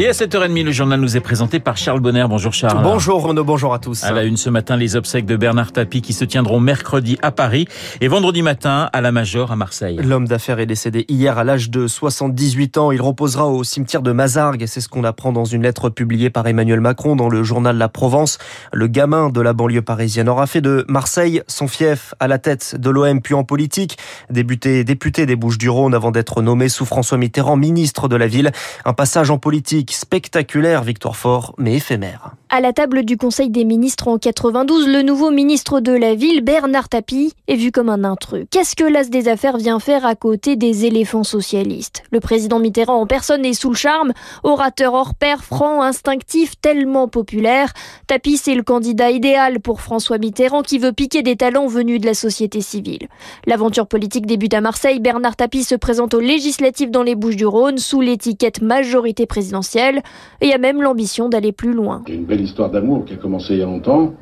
Et à 7h30, le journal nous est présenté par Charles Bonner. Bonjour Charles. Bonjour Renaud, bonjour à tous. À la une ce matin, les obsèques de Bernard Tapie qui se tiendront mercredi à Paris et vendredi matin à la Major à Marseille. L'homme d'affaires est décédé hier à l'âge de 78 ans. Il reposera au cimetière de Mazargues. C'est ce qu'on apprend dans une lettre publiée par Emmanuel Macron dans le journal La Provence. Le gamin de la banlieue parisienne aura fait de Marseille son fief à la tête de l'OM puis en politique. Débuté député des Bouches-du-Rhône avant d'être nommé sous François Mitterrand ministre de la ville. Un passage en politique spectaculaire, victoire fort, mais éphémère. À la table du Conseil des ministres en 92, le nouveau ministre de la Ville, Bernard Tapie, est vu comme un intrus. Qu'est-ce que l'as des affaires vient faire à côté des éléphants socialistes? Le président Mitterrand en personne est sous le charme, orateur hors pair, franc, instinctif, tellement populaire. Tapie, c'est le candidat idéal pour François Mitterrand qui veut piquer des talents venus de la société civile. L'aventure politique débute à Marseille. Bernard Tapie se présente aux législatives dans les Bouches-du-Rhône sous l'étiquette majorité présidentielle et a même l'ambition d'aller plus loin histoire d'amour qui a commencé il y a longtemps,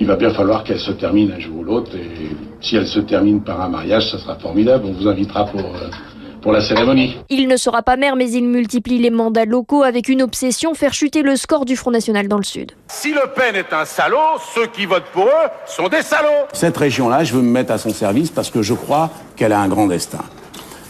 il va bien falloir qu'elle se termine un jour ou l'autre. Et si elle se termine par un mariage, ça sera formidable. On vous invitera pour, euh, pour la cérémonie. Il ne sera pas maire, mais il multiplie les mandats locaux avec une obsession, faire chuter le score du Front National dans le Sud. Si Le Pen est un salaud, ceux qui votent pour eux sont des salauds. Cette région-là, je veux me mettre à son service parce que je crois qu'elle a un grand destin.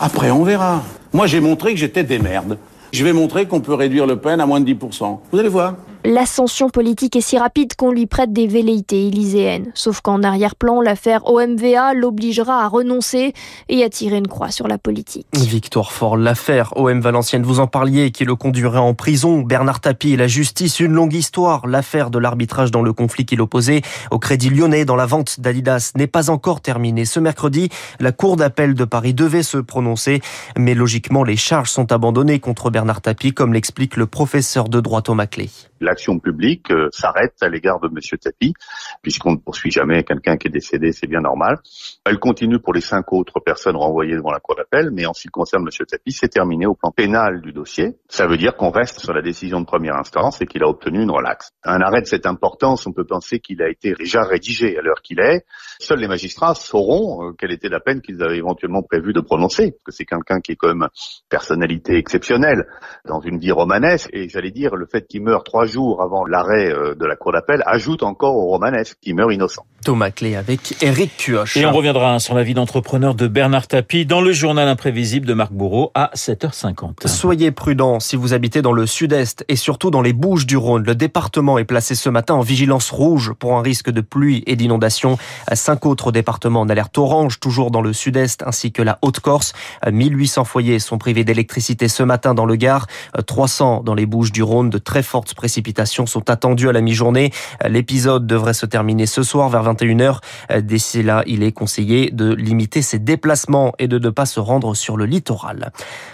Après, on verra. Moi, j'ai montré que j'étais des merdes. Je vais montrer qu'on peut réduire Le Pen à moins de 10%. Vous allez voir. L'ascension politique est si rapide qu'on lui prête des velléités élyséennes. Sauf qu'en arrière-plan, l'affaire OMVA l'obligera à renoncer et à tirer une croix sur la politique. Victoire Fort, l'affaire OM Valenciennes, vous en parliez, qui le conduirait en prison. Bernard Tapie et la justice, une longue histoire. L'affaire de l'arbitrage dans le conflit qui l'opposait au Crédit Lyonnais dans la vente d'Adidas n'est pas encore terminée. Ce mercredi, la Cour d'appel de Paris devait se prononcer, mais logiquement, les charges sont abandonnées contre Bernard Tapie, comme l'explique le professeur de droit Thomas Clé l'action publique euh, s'arrête à l'égard de Monsieur Tapi, puisqu'on ne poursuit jamais quelqu'un qui est décédé, c'est bien normal. Elle continue pour les cinq autres personnes renvoyées devant la cour d'appel, mais en ce qui concerne Monsieur Tapi, c'est terminé au plan pénal du dossier. Ça veut dire qu'on reste sur la décision de première instance et qu'il a obtenu une relaxe. Un arrêt de cette importance, on peut penser qu'il a été déjà rédigé à l'heure qu'il est. Seuls les magistrats sauront euh, quelle était la peine qu'ils avaient éventuellement prévu de prononcer, parce que c'est quelqu'un qui est comme personnalité exceptionnelle dans une vie romanesque, et j'allais dire le fait qu'il meurt trois jours avant l'arrêt euh, de la cour d'appel ajoute encore au romanesque qui meurt innocent. Thomas Clé avec Eric Cuoche. Et on reviendra sur la vie d'entrepreneur de Bernard Tapie dans le journal imprévisible de Marc Bourreau à 7h50. Soyez prudents si vous habitez dans le sud-est et surtout dans les Bouches du Rhône. Le département est placé ce matin en vigilance rouge pour un risque de pluie et d'inondation. Cinq autres départements en alerte orange, toujours dans le sud-est ainsi que la Haute-Corse. 1800 foyers sont privés d'électricité ce matin dans le Gard. 300 dans les Bouches du Rhône. De très fortes précipitations précipitations sont attendues à la mi-journée. L'épisode devrait se terminer ce soir vers 21h. D'ici là, il est conseillé de limiter ses déplacements et de ne pas se rendre sur le littoral.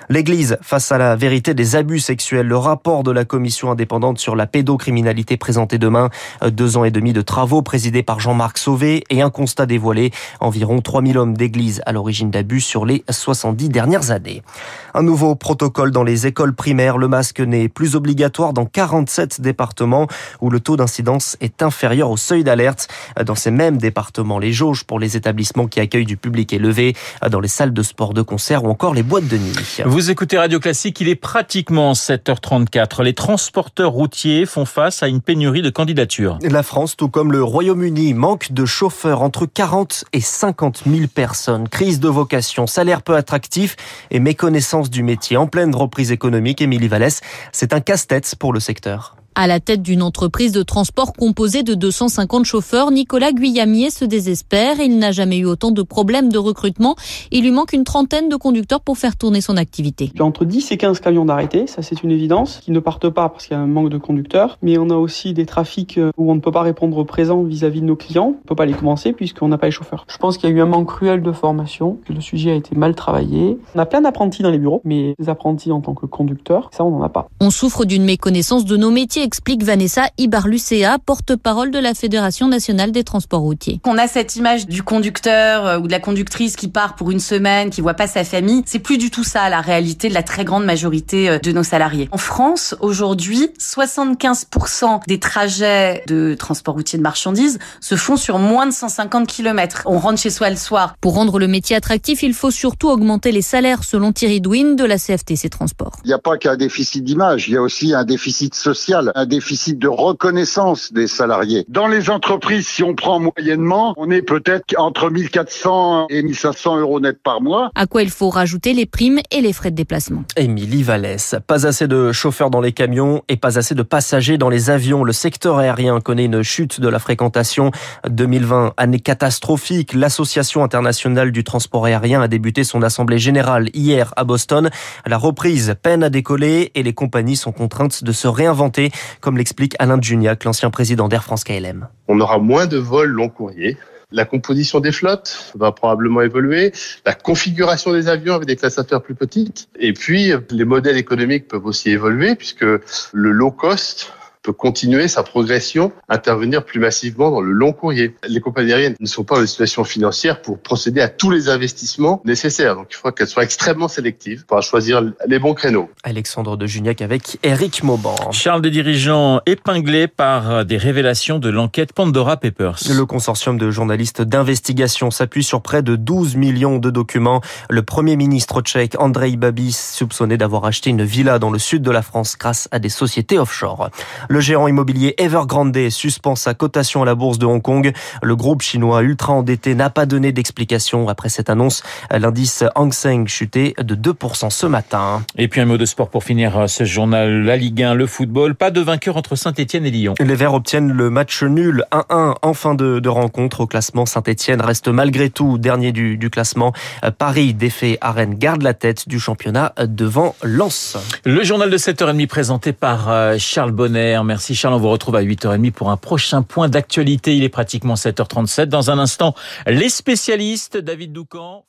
L'Église face à la vérité des abus sexuels. Le rapport de la commission indépendante sur la pédocriminalité présenté demain. Deux ans et demi de travaux présidés par Jean-Marc Sauvé et un constat dévoilé. Environ 3000 hommes d'église à l'origine d'abus sur les 70 dernières années. Un nouveau protocole dans les écoles primaires. Le masque n'est plus obligatoire dans 47 départements où le taux d'incidence est inférieur au seuil d'alerte. Dans ces mêmes départements, les jauges pour les établissements qui accueillent du public est levé dans les salles de sport, de concert ou encore les boîtes de nuit. Vous écoutez Radio Classique, il est pratiquement 7h34. Les transporteurs routiers font face à une pénurie de candidatures. La France, tout comme le Royaume-Uni, manque de chauffeurs entre 40 et 50 000 personnes. Crise de vocation, salaire peu attractif et méconnaissance du métier. En pleine reprise économique, Émilie Vallès, c'est un casse-tête pour le secteur. À la tête d'une entreprise de transport composée de 250 chauffeurs, Nicolas Guyamier se désespère. Il n'a jamais eu autant de problèmes de recrutement. Il lui manque une trentaine de conducteurs pour faire tourner son activité. Il y a entre 10 et 15 camions d'arrêtés, ça c'est une évidence, qui ne partent pas parce qu'il y a un manque de conducteurs. Mais on a aussi des trafics où on ne peut pas répondre présent vis-à-vis de nos clients. On ne peut pas les commencer puisqu'on n'a pas les chauffeurs. Je pense qu'il y a eu un manque cruel de formation, que le sujet a été mal travaillé. On a plein d'apprentis dans les bureaux, mais des apprentis en tant que conducteurs, ça on n'en a pas. On souffre d'une méconnaissance de nos métiers explique Vanessa Ibarlucea, porte-parole de la Fédération nationale des transports routiers. On a cette image du conducteur euh, ou de la conductrice qui part pour une semaine, qui voit pas sa famille. C'est plus du tout ça la réalité de la très grande majorité euh, de nos salariés. En France, aujourd'hui, 75% des trajets de transport routier de marchandises se font sur moins de 150 km. On rentre chez soi le soir. Pour rendre le métier attractif, il faut surtout augmenter les salaires selon Thierry Douin de la CFTC Transport. Il n'y a pas qu'un déficit d'image, il y a aussi un déficit social, un déficit de reconnaissance des salariés. Dans les entreprises, si on prend moyennement, on est peut-être entre 1400 et 1500 euros net par mois. À quoi il faut rajouter les primes et les frais de déplacement. Émilie Vallès, pas assez de chauffeurs dans les camions et pas assez de passagers dans les avions. Le secteur aérien connaît une chute de la fréquentation 2020, année catastrophique. L'Association internationale du transport aérien a débuté son assemblée générale hier à Boston. La reprise peine à décoller et les compagnies sont contraintes de se réinventer, comme l'explique Alain Juniac, l'ancien président d'Air France KLM. On aura moins de vols long courriers. La composition des flottes va probablement évoluer, la configuration des avions avec des classes plus petites, et puis les modèles économiques peuvent aussi évoluer puisque le low cost peut continuer sa progression, intervenir plus massivement dans le long courrier. Les compagnies aériennes ne sont pas dans une situation financière pour procéder à tous les investissements nécessaires. Donc il faut qu'elles soient extrêmement sélectives pour choisir les bons créneaux. Alexandre de Juniac avec Eric Mauban. Charles des dirigeants épinglés par des révélations de l'enquête Pandora Papers. Le consortium de journalistes d'investigation s'appuie sur près de 12 millions de documents. Le premier ministre tchèque Andrei Babis soupçonné d'avoir acheté une villa dans le sud de la France grâce à des sociétés offshore. Le géant immobilier Evergrande suspend sa cotation à la bourse de Hong Kong. Le groupe chinois ultra endetté n'a pas donné d'explication après cette annonce. L'indice Hang Seng chutait de 2% ce matin. Et puis un mot de sport pour finir ce journal. La Ligue 1, le football. Pas de vainqueur entre Saint-Etienne et Lyon. Les Verts obtiennent le match nul 1-1 en fin de, de rencontre. Au classement, Saint-Etienne reste malgré tout dernier du, du classement. Paris défait à Rennes garde la tête du championnat devant Lens. Le journal de 7h30 présenté par euh, Charles Bonner. Merci Charles, on vous retrouve à 8h30 pour un prochain point d'actualité. Il est pratiquement 7h37. Dans un instant, les spécialistes, David Doucan.